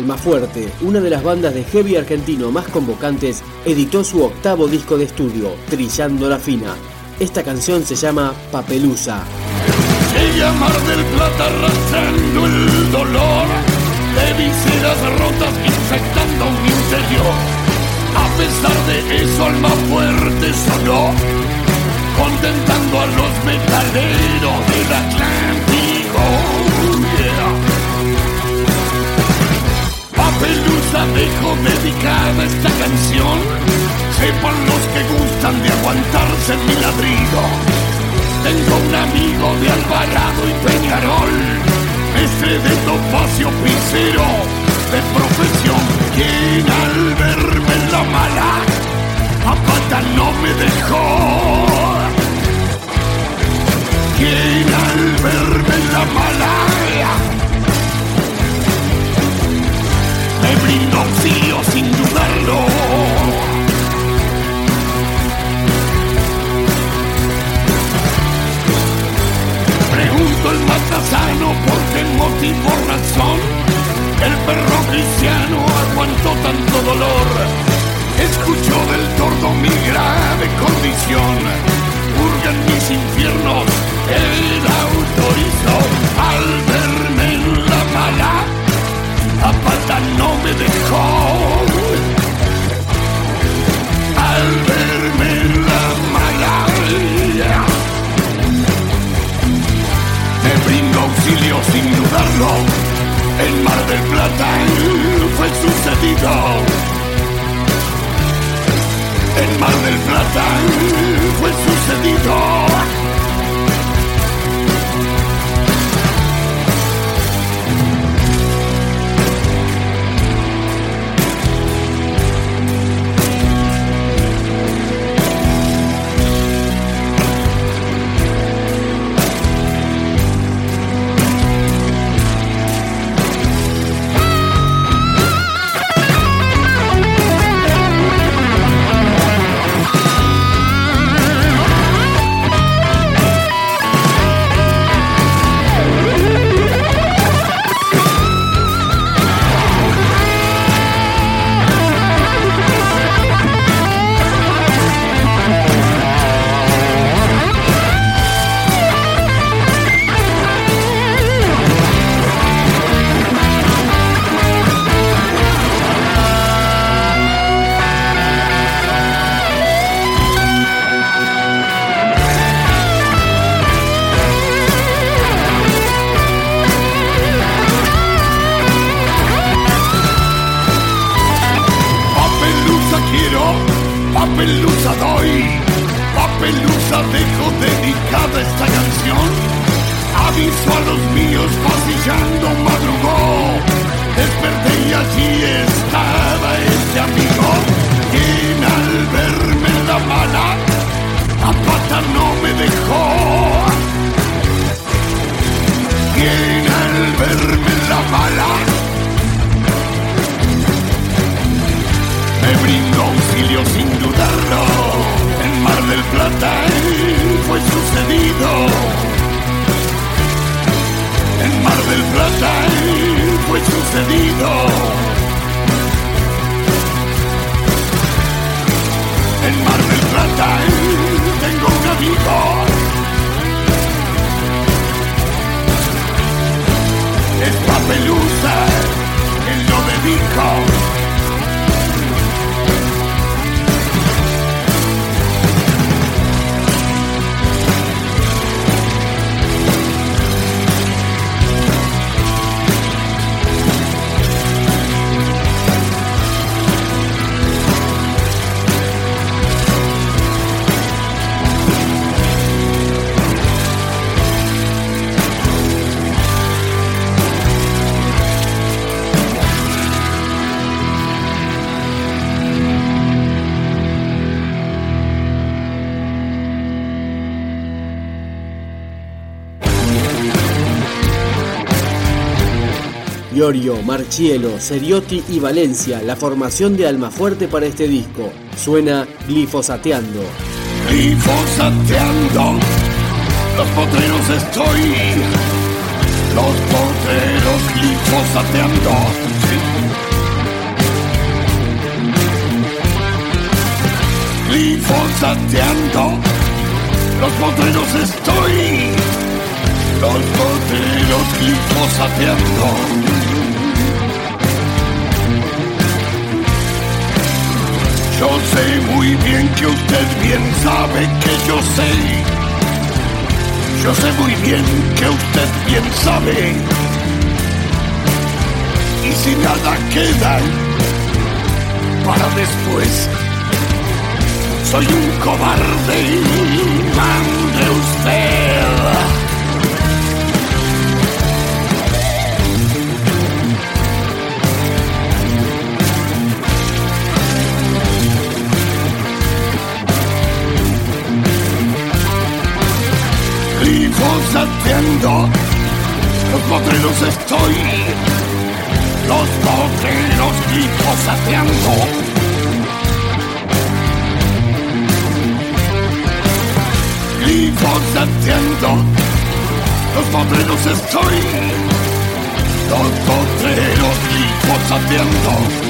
Almafuerte, una de las bandas de heavy argentino más convocantes, editó su octavo disco de estudio, Trillando la Fina. Esta canción se llama Papelusa. Llegué a Mar del Plata arrastrando el dolor de viseras rotas infectando mi interior. A pesar de eso, Almafuerte sonó, contentando a los metaleros del Atlántico. Pelusa dejo dedicada esta canción. Sepan los que gustan de aguantarse en mi ladrido. Tengo un amigo de Alvarado y Peñarol, este de Topacio Picero, de profesión, quien al verme en la mala, a pata no me dejó. Quien al verme la mala, me brindo auxilio sin dudarlo. Pregunto el matasano por qué motivo razón el perro cristiano aguantó tanto dolor. Escuchó del tordo mi grave condición. Purga en mis dudarlo. En Mar del Plata fue sucedido. En Mar del Plata fue sucedido. le brindo auxilio sin dudarlo. En Mar del Plata él fue sucedido. En Mar del Plata él fue sucedido. En Mar del Plata él tengo un amigo. Es papelusa, él lo dedico. Iorio, Marchielo, Seriotti y Valencia, la formación de Almafuerte para este disco. Suena glifosateando. Glifosateando, los potreros estoy, los potreros glifosateando. Glifosateando, los potreros estoy, los potreros glifosateando. Sé muy bien que usted bien sabe que yo sé. Yo sé muy bien que usted bien sabe. Y si nada queda para después, soy un cobarde, mande usted. Glifosateando. Los potreros estoy. Los potreros glifosateando. Glifosateando. Los potreros estoy. Los potreros glifosateando.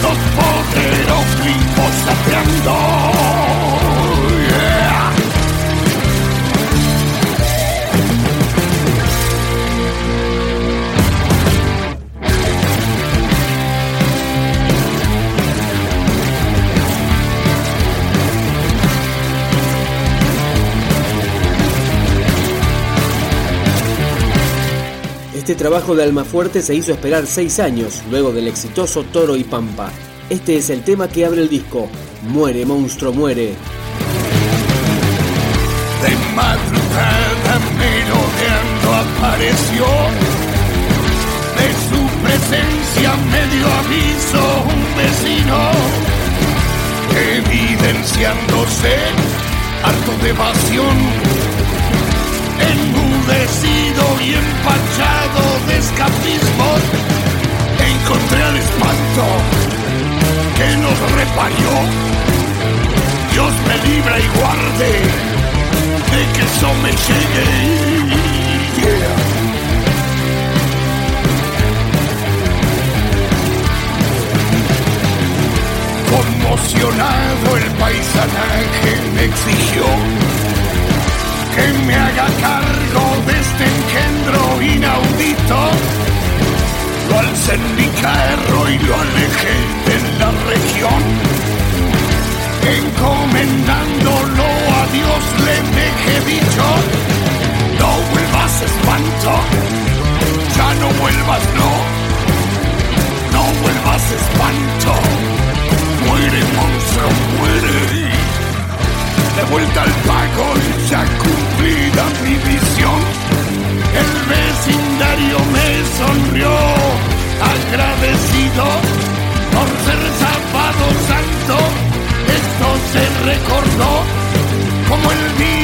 Este trabajo de Almafuerte se hizo esperar seis años luego del exitoso Toro y Pampa. Este es el tema que abre el disco. Muere, monstruo, muere. De madrugada merodeando apareció. De su presencia medio aviso un vecino. Evidenciándose harto de enmudecido y empachado de escapismo, encontré al espanto que nos reparió. Dios me libra y guarde de que eso me llegue. Conmocionado el paisanaje me exigió que me haga cargo de este engendro inaudito. Lo alcé en mi carro y lo alejé de la región. Encomendándolo a Dios le dejé dicho, no vuelvas espanto, ya no vuelvas no, no vuelvas espanto, muere monstruo, muere de vuelta al pago ya cumplida mi visión. El vecindario me sonrió, agradecido por ser sábado santo. Esto se recordó como el día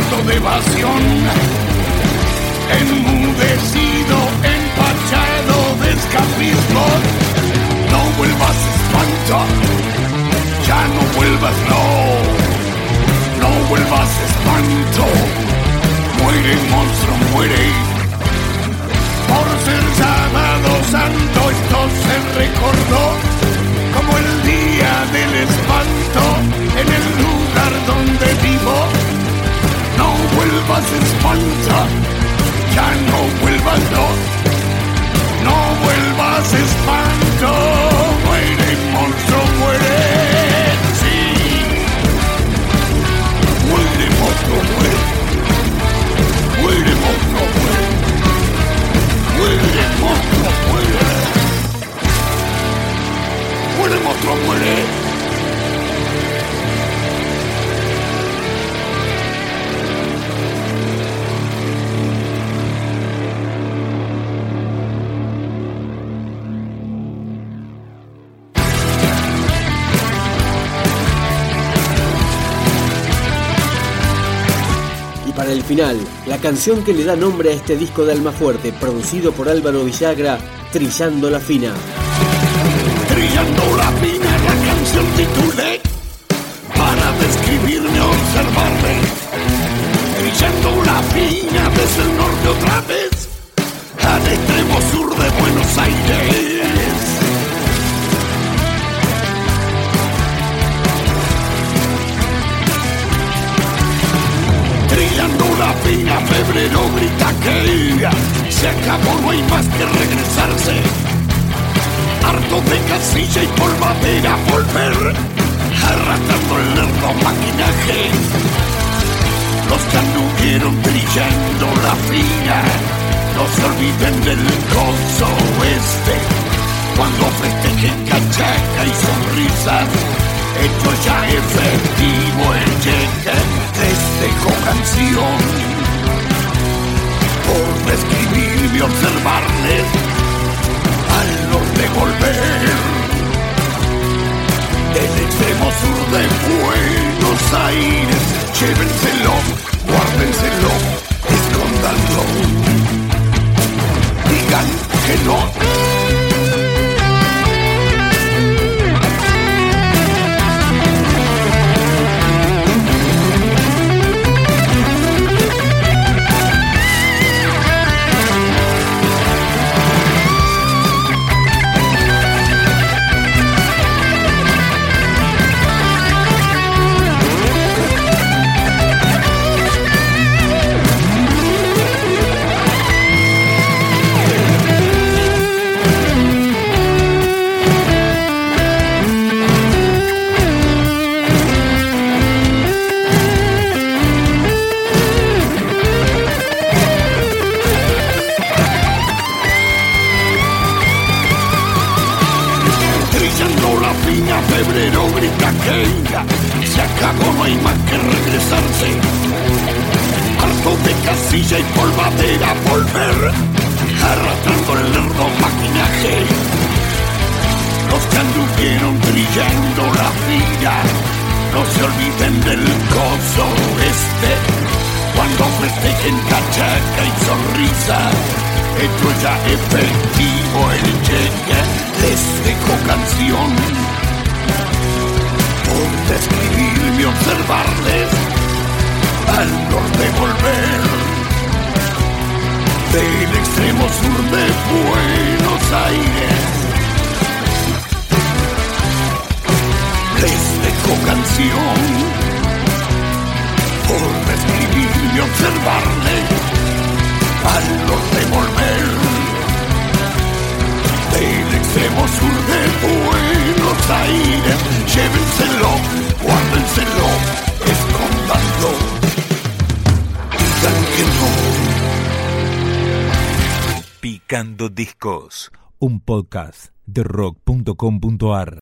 de evasión, enmudecido, empachado de escapismo. No vuelvas espanto, ya no vuelvas no, no vuelvas espanto. Muere monstruo, muere. Por ser sábado santo esto se recordó como el día del espanto en el lugar donde vivo. pulvers ins Panzer. La canción que le da nombre a este disco de Almafuerte, producido por Álvaro Villagra, Trillando la Fina. Trillando la Fina, la canción titulé para describirme, observarme. Trillando la Fina desde el norte otra vez, no hay más que regresarse. Harto de casilla y polvadera, volver, arrastrando el lerdo maquinaje. Los que anduvieron trillando la fina, no se olviden del gozo oeste, cuando festejen cachaca y sonrisas hecho ya efectivo el cheque festejo canción y observarles al norte volver. Del extremo sur de Buenos Aires llévenselo, guárdenselo, escóndanlo digan que no que anduvieron trillando la vida, no se olviden del coso este, cuando festejen cachaca y sonrisa. Esto ya efectivo el cheque, les dejo canción. Por describirme, observarles, al norte volver. Del extremo sur de Buenos Aires. Dejo canción. Por describirme, observarles al norte volver. Del extremo sur de Buenos Aires, llévenselo, guárdenselo, escóndanlo. Digan que no. Picando Discos, un podcast de rock.com.ar.